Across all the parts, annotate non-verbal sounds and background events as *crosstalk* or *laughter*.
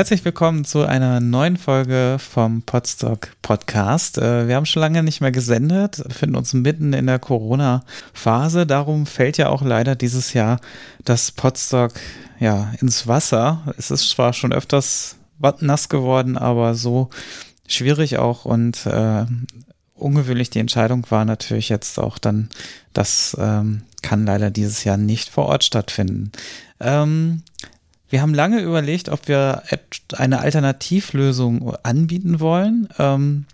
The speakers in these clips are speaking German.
Herzlich willkommen zu einer neuen Folge vom Podstock Podcast. Äh, wir haben schon lange nicht mehr gesendet, befinden uns mitten in der Corona-Phase. Darum fällt ja auch leider dieses Jahr das Podstock ja, ins Wasser. Es ist zwar schon öfters nass geworden, aber so schwierig auch und äh, ungewöhnlich die Entscheidung war natürlich jetzt auch dann, das ähm, kann leider dieses Jahr nicht vor Ort stattfinden. Ähm, wir haben lange überlegt, ob wir eine Alternativlösung anbieten wollen ähm,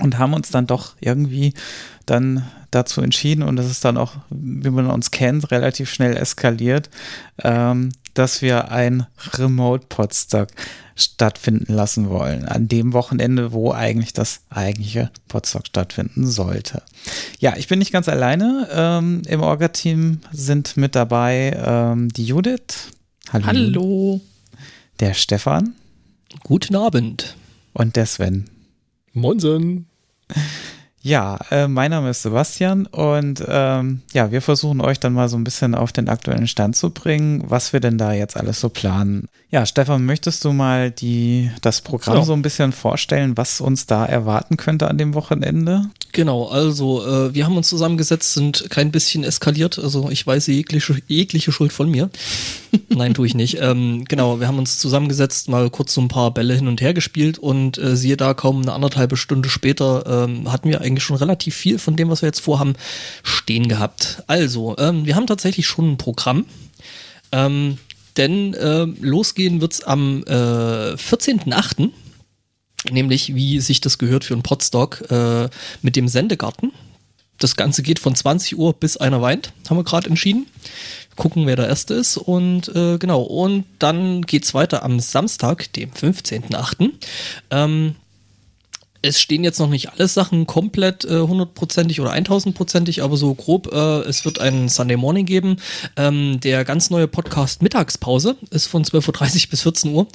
und haben uns dann doch irgendwie dann dazu entschieden und das ist dann auch, wie man uns kennt, relativ schnell eskaliert, ähm, dass wir ein Remote-Podstock stattfinden lassen wollen. An dem Wochenende, wo eigentlich das eigentliche Podstock stattfinden sollte. Ja, ich bin nicht ganz alleine. Ähm, Im Orga-Team sind mit dabei ähm, die Judith. Hallo. Hallo. Der Stefan. Guten Abend. Und der Sven. Moinsen. Ja, äh, mein Name ist Sebastian und ähm, ja, wir versuchen euch dann mal so ein bisschen auf den aktuellen Stand zu bringen, was wir denn da jetzt alles so planen. Ja, Stefan, möchtest du mal die, das Programm ja. so ein bisschen vorstellen, was uns da erwarten könnte an dem Wochenende? Genau, also äh, wir haben uns zusammengesetzt, sind kein bisschen eskaliert. Also ich weiß jegliche, jegliche Schuld von mir. *laughs* Nein, tue ich nicht. Ähm, genau, wir haben uns zusammengesetzt, mal kurz so ein paar Bälle hin und her gespielt und äh, siehe da, kaum eine anderthalbe Stunde später ähm, hatten wir eigentlich schon relativ viel von dem, was wir jetzt vorhaben, stehen gehabt. Also, ähm, wir haben tatsächlich schon ein Programm. Ähm, denn äh, losgehen wird's am äh, 14.8 nämlich wie sich das gehört für einen Podstock äh, mit dem Sendegarten. Das Ganze geht von 20 Uhr bis einer weint, haben wir gerade entschieden. Gucken, wer der Erste ist. Und äh, genau, und dann geht's weiter am Samstag, dem 15.8. Ähm, es stehen jetzt noch nicht alle Sachen komplett äh, hundertprozentig äh, oder 1000prozentig, aber so grob, äh, es wird einen Sunday Morning geben. Ähm, der ganz neue Podcast Mittagspause ist von 12.30 Uhr bis 14 Uhr.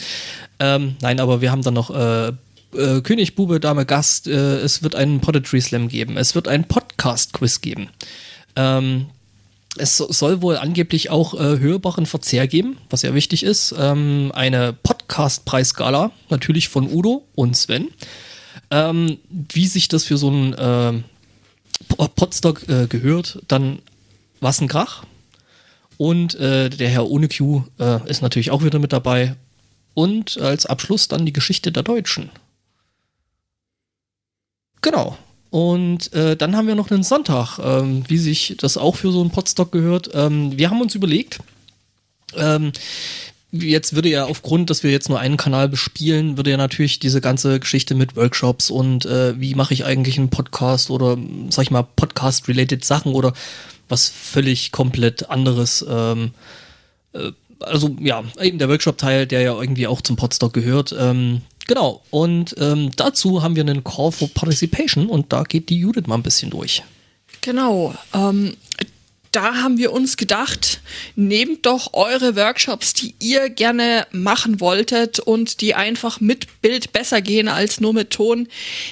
Ähm, nein, aber wir haben dann noch äh, äh, König, Bube, Dame, Gast. Äh, es wird einen Poetry Slam geben. Es wird einen Podcast-Quiz geben. Ähm, es soll wohl angeblich auch äh, hörbaren Verzehr geben, was ja wichtig ist. Ähm, eine Podcast-Preisgala, natürlich von Udo und Sven. Ähm, wie sich das für so einen äh, Podstock äh, gehört, dann was ein Krach. Und äh, der Herr ohne Q äh, ist natürlich auch wieder mit dabei. Und als Abschluss dann die Geschichte der Deutschen. Genau. Und äh, dann haben wir noch einen Sonntag, ähm, wie sich das auch für so einen Podstock gehört. Ähm, wir haben uns überlegt, ähm, jetzt würde ja aufgrund, dass wir jetzt nur einen Kanal bespielen, würde ja natürlich diese ganze Geschichte mit Workshops und äh, wie mache ich eigentlich einen Podcast oder sag ich mal Podcast-related Sachen oder was völlig komplett anderes. Ähm, äh, also ja, eben der Workshop-Teil, der ja irgendwie auch zum Podstock gehört. Ähm, Genau, und ähm, dazu haben wir einen Call for Participation und da geht die Judith mal ein bisschen durch. Genau, ähm, da haben wir uns gedacht, nehmt doch eure Workshops, die ihr gerne machen wolltet und die einfach mit Bild besser gehen als nur mit Ton,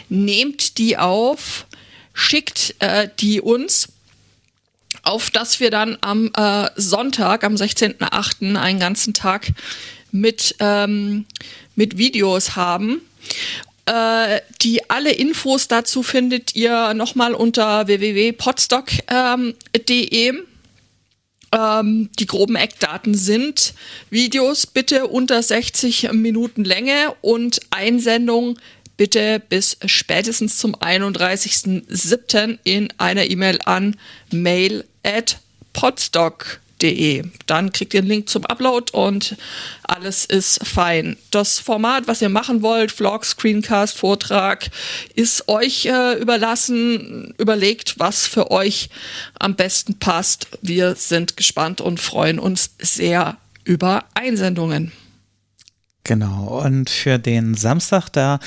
nehmt die auf, schickt äh, die uns auf dass wir dann am äh, Sonntag, am 16.08., einen ganzen Tag mit ähm, mit Videos haben. Äh, die alle Infos dazu findet ihr nochmal unter www.podstock.de. Ähm, die groben Eckdaten sind Videos bitte unter 60 Minuten Länge und Einsendung bitte bis spätestens zum 31.07. in einer E-Mail an mail at podstock.de www.ftf.de. Dann kriegt ihr einen Link zum Upload und alles ist fein. Das Format, was ihr machen wollt, Vlog, Screencast, Vortrag, ist euch äh, überlassen. Überlegt, was für euch am besten passt. Wir sind gespannt und freuen uns sehr über Einsendungen. Genau, und für den Samstag, da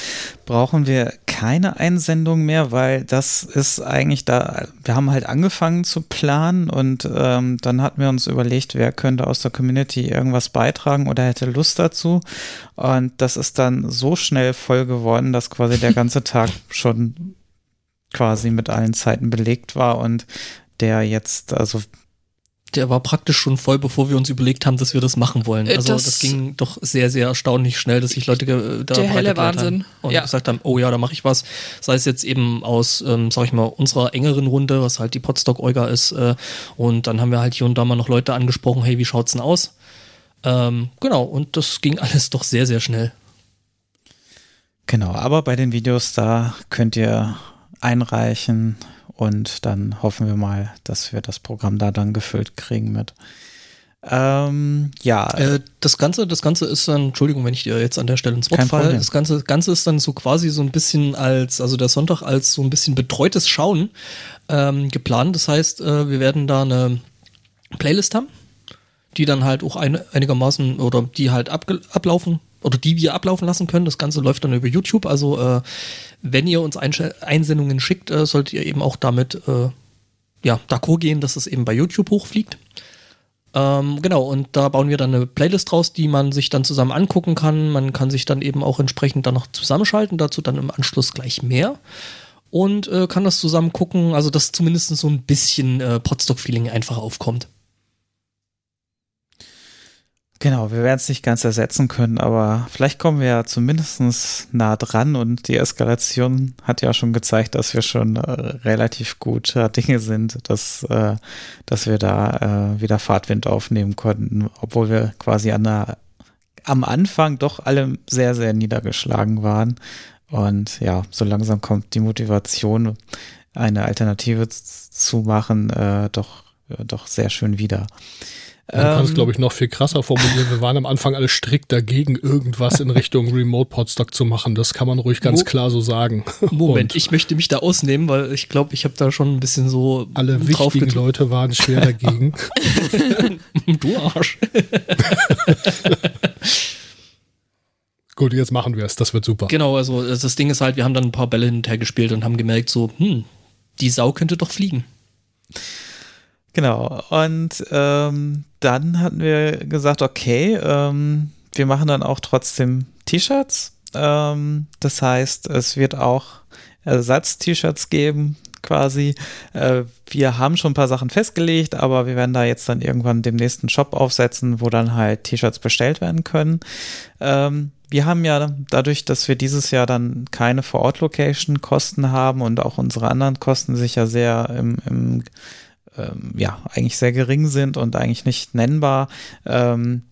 brauchen wir keine Einsendung mehr, weil das ist eigentlich da, wir haben halt angefangen zu planen und ähm, dann hatten wir uns überlegt, wer könnte aus der Community irgendwas beitragen oder hätte Lust dazu. Und das ist dann so schnell voll geworden, dass quasi der *laughs* ganze Tag schon quasi mit allen Zeiten belegt war und der jetzt, also der war praktisch schon voll, bevor wir uns überlegt haben, dass wir das machen wollen. Äh, Also das- das, ging doch sehr, sehr erstaunlich schnell, dass sich Leute ge- da Der bereit helle erklärt Wahnsinn. haben und Ja. gesagt haben, oh ja, da mache ich was. Sei es jetzt eben aus, ähm, sag ich mal, unserer engeren Runde, was halt die Podstock Olga ist. Äh, und dann haben wir halt hier und da mal noch Leute angesprochen, hey, wie schaut's denn aus? Ähm, genau, und das ging *laughs* alles doch sehr, sehr schnell. Genau, aber bei den Videos, da könnt ihr einreichen und dann hoffen wir mal, dass wir das Programm da dann gefüllt kriegen mit. Ähm, ja, Äh, das Ganze, das Ganze ist dann, Entschuldigung, wenn ich dir jetzt an der Stelle ins Wort falle, das Ganze, Ganze ist dann so quasi so ein bisschen als, also der Sonntag als so ein bisschen betreutes Schauen ähm, geplant. Das heißt, äh, wir werden da eine Playlist haben, die dann halt auch ein, einigermaßen oder die halt abge ablaufen oder die wir ablaufen lassen können. Das Ganze läuft dann über YouTube. Also äh, wenn ihr uns Einsch- Einsendungen schickt, äh, solltet ihr eben auch damit äh, ja, d'accord gehen, dass es eben bei YouTube hochfliegt. Ähm, genau, und da bauen wir dann eine Playlist draus, die man sich dann zusammen angucken kann. Man kann sich dann eben auch entsprechend dann noch zusammenschalten, dazu dann im Anschluss gleich mehr. Und äh, kann das zusammen gucken, also dass zumindest so ein bisschen äh, Podstock-Feeling einfach aufkommt. Genau, wir werden es nicht ganz ersetzen können, aber vielleicht kommen wir ja zumindest nah dran und die Eskalation hat ja schon gezeigt, dass wir schon äh, relativ guter Dinge sind, dass, äh, dass wir da äh, wieder Fahrtwind aufnehmen konnten, obwohl wir quasi an der, am Anfang doch alle sehr, sehr niedergeschlagen waren. Und ja, so langsam kommt die Motivation, eine Alternative zu machen, äh, doch, äh, doch sehr schön wieder. Man kann es, Ähm, glaube ich, noch viel krasser formulieren. Wir waren am Anfang alle strikt dagegen, irgendwas in Richtung Remote Podstock zu machen. Das kann man ruhig ganz Wo- klar so sagen. Moment, Und ich möchte mich da ausnehmen, weil ich glaube, ich habe da schon ein bisschen so alle wichtigen. Leute waren schwer dagegen. *laughs* Du Arsch. *laughs* Gut, jetzt machen wir es. Das wird super. Genau, also das Ding ist halt, wir haben dann ein paar Bälle hinterher gespielt und haben gemerkt, so, hm, die Sau könnte doch fliegen. Genau. Und ähm, dann hatten wir gesagt, okay, ähm, wir machen dann auch trotzdem T-Shirts. Ähm, das heißt, es wird auch Ersatz-T-Shirts geben, quasi. Äh, wir haben schon ein paar Sachen festgelegt, aber wir werden da jetzt dann irgendwann dem nächsten Shop aufsetzen, wo dann halt T-Shirts bestellt werden können. Ähm, wir haben ja dadurch, dass wir dieses Jahr dann keine Vor-Ort-Location-Kosten haben und auch unsere anderen Kosten sich ja sehr im, im ähm, ja, eigentlich sehr gering sind und eigentlich nicht nennbar, ähm,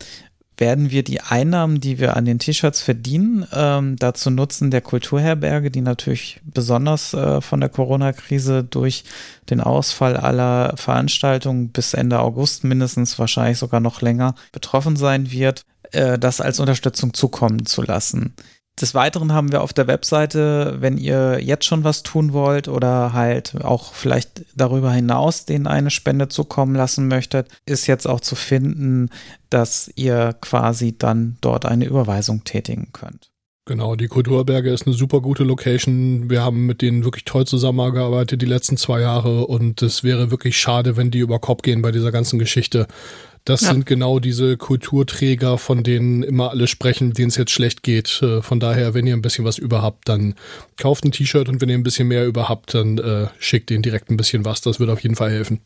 werden wir die Einnahmen, die wir an den T-Shirts verdienen, ähm, dazu nutzen, der Kulturherberge, die natürlich besonders äh, von der Corona-Krise durch den Ausfall aller Veranstaltungen bis Ende August mindestens, wahrscheinlich sogar noch länger betroffen sein wird, äh, das als Unterstützung zukommen zu lassen. Des Weiteren haben wir auf der Webseite, wenn ihr jetzt schon was tun wollt oder halt auch vielleicht darüber hinaus denen eine Spende zukommen lassen möchtet, ist jetzt auch zu finden, dass ihr quasi dann dort eine Überweisung tätigen könnt. Genau, die Kulturberge ist eine super gute Location. Wir haben mit denen wirklich toll zusammengearbeitet die letzten zwei Jahre und es wäre wirklich schade, wenn die über Kopf gehen bei dieser ganzen Geschichte. Das Ja. sind genau diese Kulturträger, von denen immer alle sprechen, denen es jetzt schlecht geht. Äh, Von daher, wenn ihr ein bisschen was über habt, dann kauft ein T-Shirt und wenn ihr ein bisschen mehr über habt, dann äh, schickt denen direkt ein bisschen was. Das wird auf jeden Fall helfen.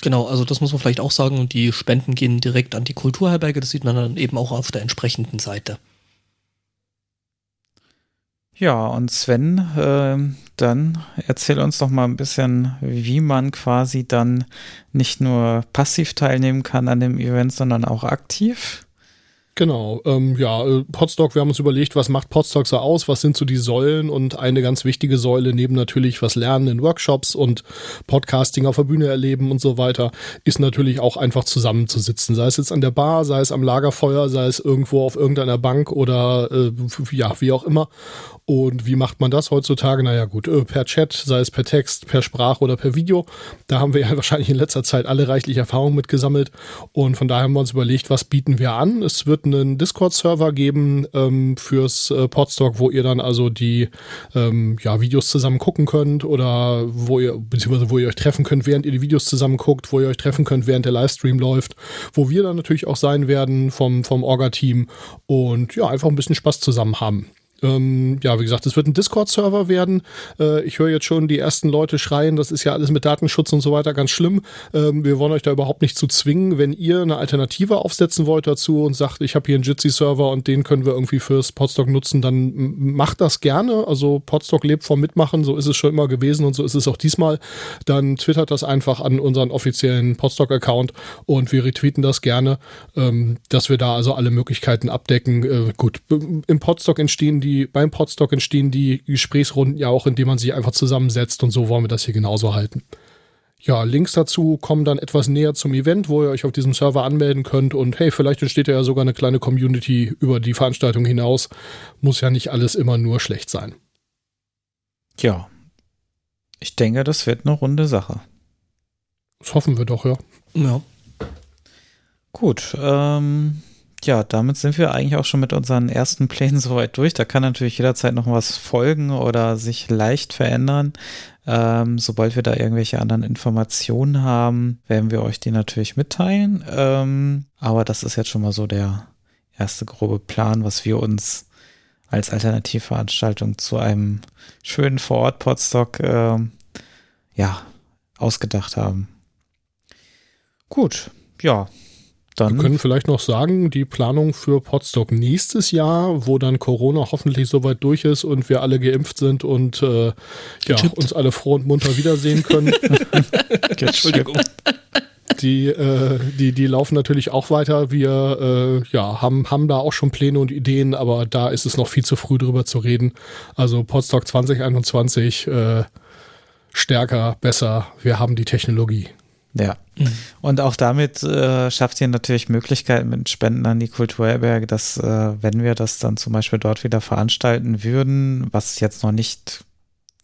Genau, also das muss man vielleicht auch sagen. Und die Spenden gehen direkt an die Kulturherberge. Das sieht man dann eben auch auf der entsprechenden Seite. Ja, und Sven, ähm, dann erzähl uns doch mal ein bisschen, wie man quasi dann nicht nur passiv teilnehmen kann an dem Event, sondern auch aktiv. Genau, ähm, ja, äh, Podstock, wir haben uns überlegt, was macht Podstock so aus, was sind so die Säulen und eine ganz wichtige Säule neben natürlich was lernen in Workshops und Podcasting auf der Bühne erleben und so weiter, ist natürlich auch einfach zusammenzusitzen, sei es jetzt an der Bar, sei es am Lagerfeuer, sei es irgendwo auf irgendeiner Bank oder äh, ja, wie auch immer. Und wie macht man das heutzutage? Naja gut, äh, per Chat, sei es per Text, per Sprache oder per Video. Da haben wir ja *laughs* wahrscheinlich in letzter Zeit alle reichlich Erfahrung mit gesammelt. Und von daher haben wir uns überlegt, was bieten wir an? Es wird einen Discord-Server geben ähm, fürs äh, Podstock, wo ihr dann also die ähm, ja, Videos zusammen gucken könnt oder wo ihr, beziehungsweise wo ihr euch treffen könnt, während ihr die Videos zusammen guckt, wo ihr euch treffen könnt, während der Livestream läuft, wo wir dann natürlich auch sein werden vom, vom Orga-Team und ja, einfach ein bisschen Spaß zusammen haben. Ähm, ja, wie gesagt, es wird ein Discord-Server werden. Äh, ich höre jetzt schon die ersten Leute schreien, das ist ja alles mit Datenschutz und so weiter ganz schlimm. Ähm, wir wollen euch da überhaupt nicht zu zwingen. Wenn ihr eine Alternative aufsetzen wollt dazu und sagt, ich habe hier einen Jitsi-Server und den können wir irgendwie fürs Podstock nutzen, dann macht das gerne. Also Podstock lebt vom Mitmachen, so ist es schon immer gewesen und so ist es auch diesmal. Dann twittert das einfach an unseren offiziellen Podstock-Account und wir retweeten das gerne, ähm, dass wir da also alle Möglichkeiten abdecken. Äh, gut, im Podstock entstehen die, beim Podstock entstehen die Gesprächsrunden ja auch, indem man sich einfach zusammensetzt und so wollen wir das hier genauso halten. Ja, Links dazu kommen dann etwas näher zum Event, wo ihr euch auf diesem Server anmelden könnt und hey, vielleicht entsteht ja sogar eine kleine Community über die Veranstaltung hinaus. Muss ja nicht alles immer nur schlecht sein. Ja, ich denke, das wird eine runde Sache. Das hoffen wir doch, ja. Ja. Gut, ähm, ja, damit sind wir eigentlich auch schon mit unseren ersten Plänen *laughs* soweit durch. Da kann natürlich jederzeit noch was folgen oder sich leicht verändern. Ähm, sobald wir da irgendwelche anderen Informationen haben, werden wir euch die natürlich mitteilen. Ähm, aber das ist jetzt schon mal so der erste grobe Plan, was wir uns als Alternativveranstaltung zu einem schönen Vorort-Podstock äh, ja, ausgedacht haben. Gut, ja, dann wir können vielleicht noch sagen, die Planung für Podstock nächstes Jahr, wo dann Corona hoffentlich soweit durch ist und wir alle geimpft sind und äh, ja, uns alle froh und munter wiedersehen können. *laughs* Entschuldigung. *laughs* Die, äh, die, die laufen natürlich auch weiter. Wir äh, ja, haben, haben da auch schon Pläne und Ideen, aber da ist es noch viel zu früh drüber zu reden. Also Podstock 2021 äh, stärker, besser. Wir haben die Technologie. Ja. Mhm. Und auch damit äh, schafft ihr natürlich Möglichkeiten mit Spenden an die Kulturherberge, dass, äh, wenn wir das dann zum Beispiel dort wieder veranstalten würden, was jetzt noch nicht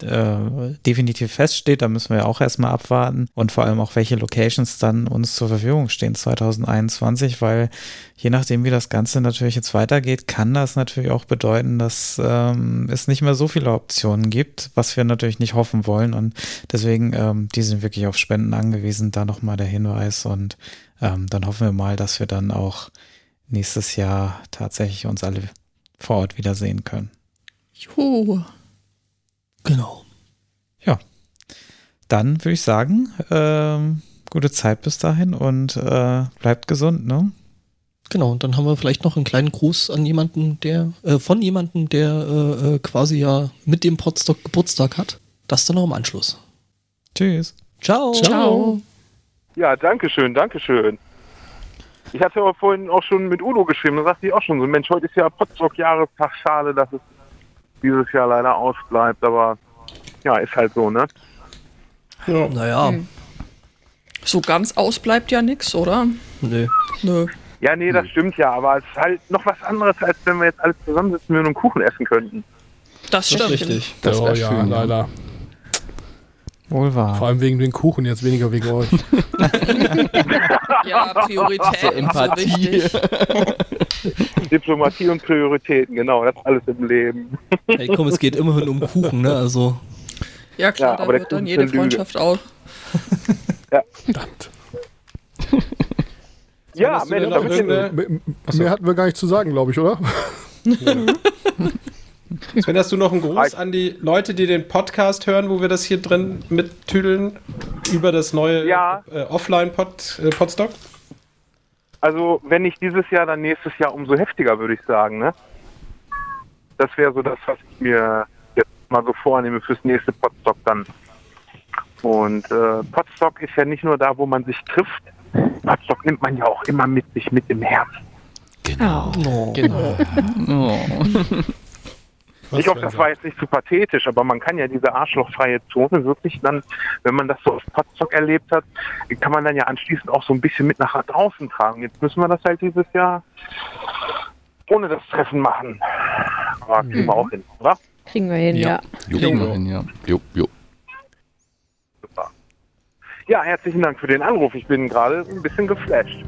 äh, definitiv feststeht. Da müssen wir auch erstmal abwarten und vor allem auch, welche Locations dann uns zur Verfügung stehen 2021, weil je nachdem, wie das Ganze natürlich jetzt weitergeht, kann das natürlich auch bedeuten, dass ähm, es nicht mehr so viele Optionen gibt, was wir natürlich nicht hoffen wollen und deswegen, ähm, die sind wirklich auf Spenden angewiesen. Da nochmal der Hinweis und ähm, dann hoffen wir mal, dass wir dann auch nächstes Jahr tatsächlich uns alle vor Ort wiedersehen können. Juhu. Genau. Ja. Dann würde ich sagen, ähm, gute Zeit bis dahin und äh, bleibt gesund, ne? Genau, und dann haben wir vielleicht noch einen kleinen Gruß an jemanden, der, äh, von jemandem, der äh, äh quasi ja mit dem Potstock Geburtstag hat. Das dann noch im Anschluss. Tschüss. Ciao. Ciao. Ja, danke schön, danke schön. Ich hatte aber vorhin auch schon mit Udo geschrieben, da sagte ich auch schon so, Mensch, heute ist ja Potstock-Jahrestag, schade, dass es dieses Jahr leider ausbleibt, aber ja, ist halt so, ne? Ja. Naja. Hm. So ganz ausbleibt ja nichts, oder? Nö. Nö. Ja, nee, das stimmt ja, aber es ist halt noch was anderes, als wenn wir jetzt alle zusammensitzen würden und Kuchen essen könnten. Das stimmt. Das ist richtig. Das oh, ja, schön, leider. Wohl wahr. Vor allem wegen den Kuchen, jetzt weniger wegen euch. *laughs* ja, Priorität. Empathie. *laughs* Diplomatie und Prioritäten, genau, das alles im Leben. Hey, komm, es geht immerhin um Kuchen, ne? Also. Ja, klar, ja, da wird dann jede Freundschaft auch. *laughs* ja. Verdammt. ja, Mensch, da mehr, mehr hatten wir gar nicht zu sagen, glaube ich, oder? Ja. Sven, hast du noch einen Gruß an die Leute, die den Podcast hören, wo wir das hier drin mittüdeln über das neue ja. äh, Offline-Podstock? Äh, also, wenn nicht dieses Jahr, dann nächstes Jahr umso heftiger, würde ich sagen. Ne? Das wäre so das, was ich mir jetzt mal so vornehme fürs nächste Podstock dann. Und äh, Podstock ist ja nicht nur da, wo man sich trifft. Podstock nimmt man ja auch immer mit sich mit im Herzen. Genau. Oh. genau. *laughs* Oh. *laughs* Was ich hoffe, das war jetzt nicht zu pathetisch, aber man kann ja diese arschlochfreie Zone wirklich dann, wenn man das so auf Potsdok erlebt hat, kann man dann ja anschließend auch so ein bisschen mit nach draußen tragen. Jetzt müssen wir das halt dieses Jahr ohne das Treffen machen. Aber kriegen wir mhm. auch hin, oder? Kriegen wir hin, ja. ja. Kriegen wir hin, ja. Jo, jo. Super. Ja, herzlichen Dank für den Anruf. Ich bin gerade ein bisschen geflasht.